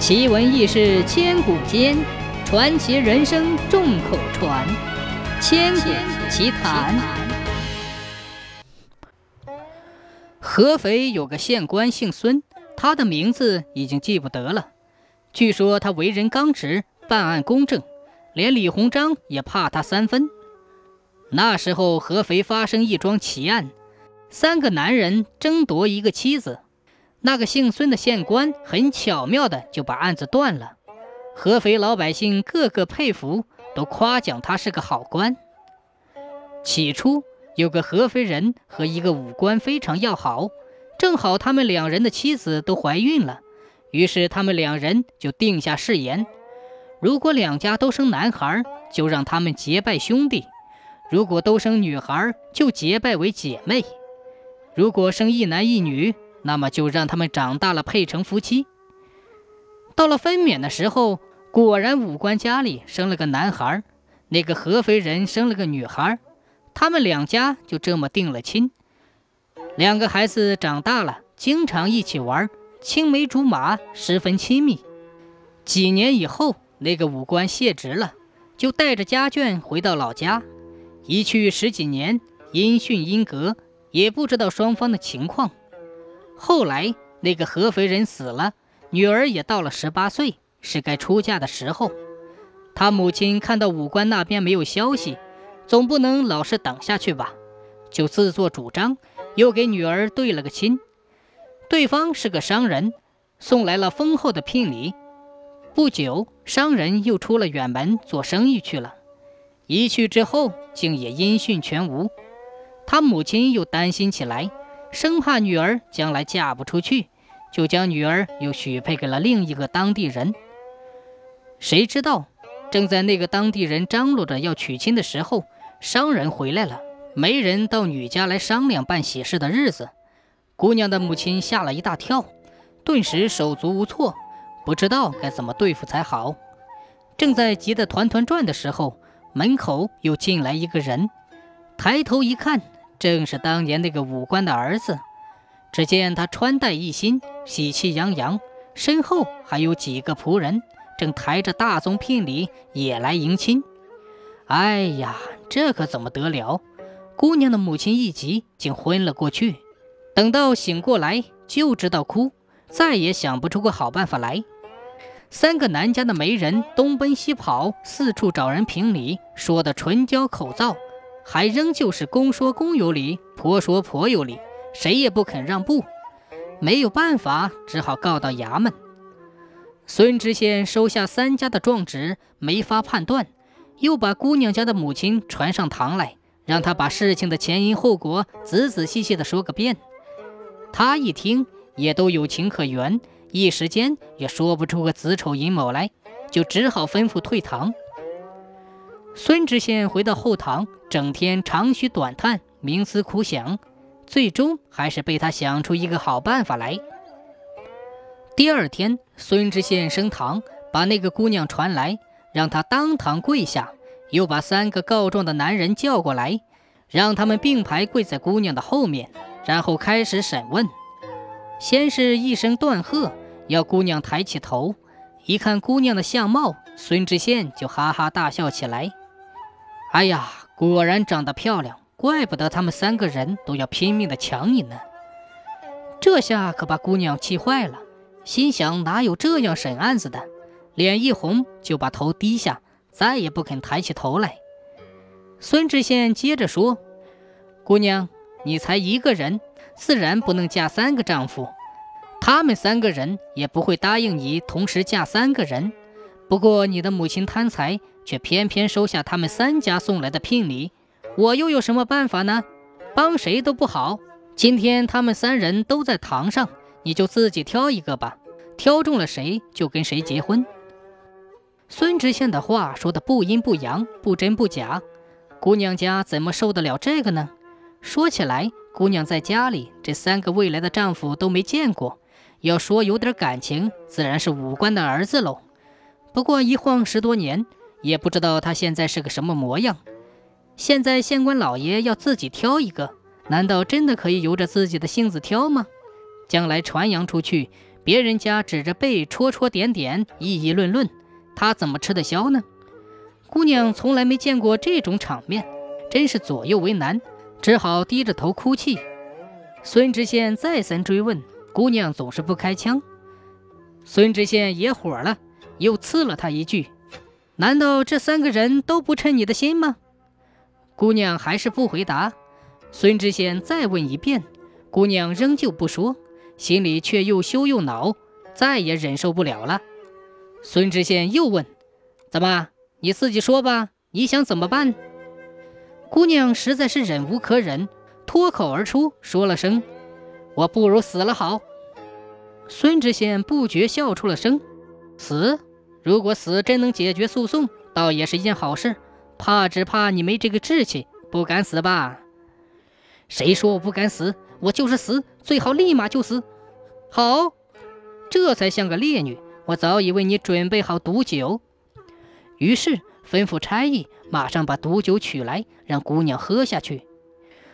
奇闻异事千古间，传奇人生众口传。千古奇谈。合肥有个县官姓孙，他的名字已经记不得了。据说他为人刚直，办案公正，连李鸿章也怕他三分。那时候合肥发生一桩奇案，三个男人争夺一个妻子。那个姓孙的县官很巧妙的就把案子断了，合肥老百姓个个佩服，都夸奖他是个好官。起初有个合肥人和一个武官非常要好，正好他们两人的妻子都怀孕了，于是他们两人就定下誓言：如果两家都生男孩，就让他们结拜兄弟；如果都生女孩，就结拜为姐妹；如果生一男一女。那么就让他们长大了配成夫妻。到了分娩的时候，果然武官家里生了个男孩，那个合肥人生了个女孩，他们两家就这么定了亲。两个孩子长大了，经常一起玩，青梅竹马，十分亲密。几年以后，那个武官卸职了，就带着家眷回到老家，一去十几年，音讯音隔，也不知道双方的情况。后来，那个合肥人死了，女儿也到了十八岁，是该出嫁的时候。他母亲看到武官那边没有消息，总不能老是等下去吧，就自作主张，又给女儿对了个亲。对方是个商人，送来了丰厚的聘礼。不久，商人又出了远门做生意去了，一去之后，竟也音讯全无。他母亲又担心起来。生怕女儿将来嫁不出去，就将女儿又许配给了另一个当地人。谁知道，正在那个当地人张罗着要娶亲的时候，商人回来了，没人到女家来商量办喜事的日子。姑娘的母亲吓了一大跳，顿时手足无措，不知道该怎么对付才好。正在急得团团转的时候，门口又进来一个人，抬头一看。正是当年那个武官的儿子，只见他穿戴一新，喜气洋洋，身后还有几个仆人，正抬着大宗聘礼也来迎亲。哎呀，这可怎么得了？姑娘的母亲一急，竟昏了过去。等到醒过来，就知道哭，再也想不出个好办法来。三个男家的媒人东奔西跑，四处找人评理，说的唇焦口燥。还仍旧是公说公有理，婆说婆有理，谁也不肯让步。没有办法，只好告到衙门。孙知县收下三家的状纸，没法判断，又把姑娘家的母亲传上堂来，让他把事情的前因后果仔仔细细的说个遍。他一听，也都有情可原，一时间也说不出个子丑寅卯来，就只好吩咐退堂。孙知县回到后堂，整天长吁短叹，冥思苦想，最终还是被他想出一个好办法来。第二天，孙知县升堂，把那个姑娘传来，让她当堂跪下，又把三个告状的男人叫过来，让他们并排跪在姑娘的后面，然后开始审问。先是一声断喝，要姑娘抬起头，一看姑娘的相貌，孙知县就哈哈大笑起来。哎呀，果然长得漂亮，怪不得他们三个人都要拼命的抢你呢。这下可把姑娘气坏了，心想哪有这样审案子的，脸一红就把头低下，再也不肯抬起头来。孙知县接着说：“姑娘，你才一个人，自然不能嫁三个丈夫，他们三个人也不会答应你同时嫁三个人。不过你的母亲贪财。”却偏偏收下他们三家送来的聘礼，我又有什么办法呢？帮谁都不好。今天他们三人都在堂上，你就自己挑一个吧，挑中了谁就跟谁结婚。孙知县的话说的不阴不阳，不真不假，姑娘家怎么受得了这个呢？说起来，姑娘在家里这三个未来的丈夫都没见过，要说有点感情，自然是武官的儿子喽。不过一晃十多年。也不知道他现在是个什么模样。现在县官老爷要自己挑一个，难道真的可以由着自己的性子挑吗？将来传扬出去，别人家指着背戳戳点点，议议论论，他怎么吃得消呢？姑娘从来没见过这种场面，真是左右为难，只好低着头哭泣。孙知县再三追问，姑娘总是不开腔。孙知县也火了，又刺了他一句：“难道这三个人都不称你的心吗？”姑娘还是不回答。孙知县再问一遍，姑娘仍旧不说，心里却又羞又恼，再也忍受不了了。孙知县又问：“怎么？你自己说吧，你想怎么办？”姑娘实在是忍无可忍，脱口而出说了声：“我不如死了好。”孙知县不觉笑出了声：“死？如果死真能解决诉讼，倒也是一件好事。怕只怕你没这个志气，不敢死吧？”谁说我不敢死？我就是死，最好立马就死。好，这才像个烈女。我早已为你准备好毒酒。于是吩咐差役马上把毒酒取来，让姑娘喝下去。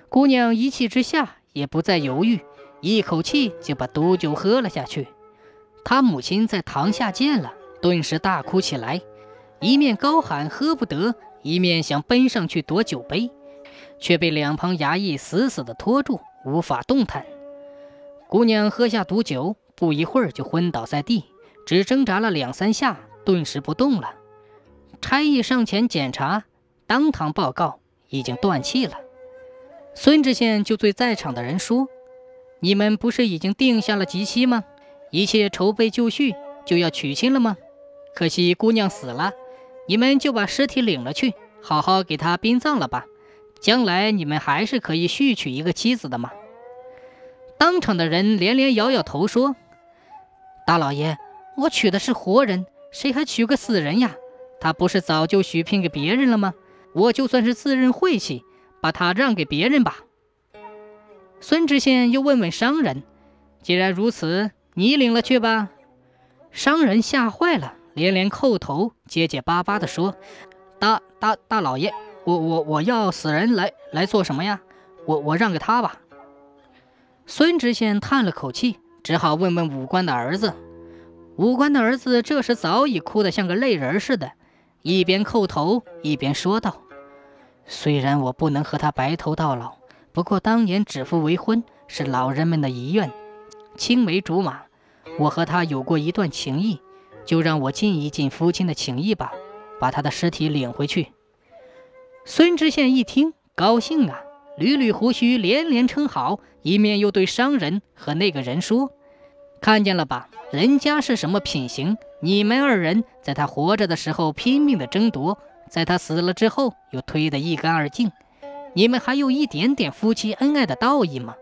姑娘一气之下也不再犹豫，一口气就把毒酒喝了下去。她母亲在堂下见了，顿时大哭起来，一面高喊喝不得，一面想奔上去夺酒杯。却被两旁衙役死死地拖住，无法动弹。姑娘喝下毒酒，不一会儿就昏倒在地，只挣扎了两三下，顿时不动了。差役上前检查，当堂报告已经断气了。孙知县就对在场的人说：“你们不是已经定下了吉期吗？一切筹备就绪，就要娶亲了吗？可惜姑娘死了，你们就把尸体领了去，好好给她殡葬了吧。”将来你们还是可以续娶一个妻子的嘛。当场的人连连摇摇头说：“大老爷，我娶的是活人，谁还娶个死人呀？他不是早就许聘给别人了吗？我就算是自认晦气，把他让给别人吧。”孙知县又问问商人：“既然如此，你领了去吧。”商人吓坏了，连连叩头，结结巴巴地说：“大大大老爷。”我我我要死人来来做什么呀？我我让给他吧。孙知县叹了口气，只好问问武官的儿子。武官的儿子这时早已哭得像个泪人似的，一边叩头一边说道：“虽然我不能和他白头到老，不过当年指腹为婚是老人们的遗愿，青梅竹马，我和他有过一段情谊，就让我尽一尽夫亲的情谊吧，把他的尸体领回去。”孙知县一听，高兴啊，捋捋胡须，连连称好，一面又对商人和那个人说：“看见了吧，人家是什么品行？你们二人在他活着的时候拼命的争夺，在他死了之后又推得一干二净，你们还有一点点夫妻恩爱的道义吗？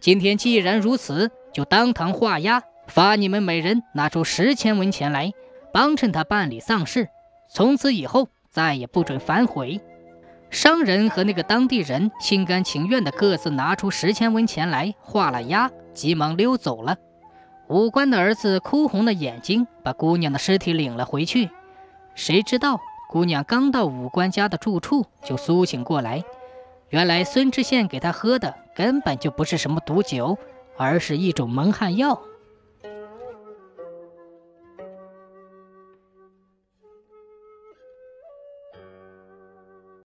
今天既然如此，就当堂画押，罚你们每人拿出十千文钱来，帮衬他办理丧事，从此以后再也不准反悔。”商人和那个当地人心甘情愿地各自拿出十千文钱来画了押，急忙溜走了。武官的儿子哭红了眼睛，把姑娘的尸体领了回去。谁知道姑娘刚到武官家的住处就苏醒过来，原来孙知县给她喝的根本就不是什么毒酒，而是一种蒙汗药。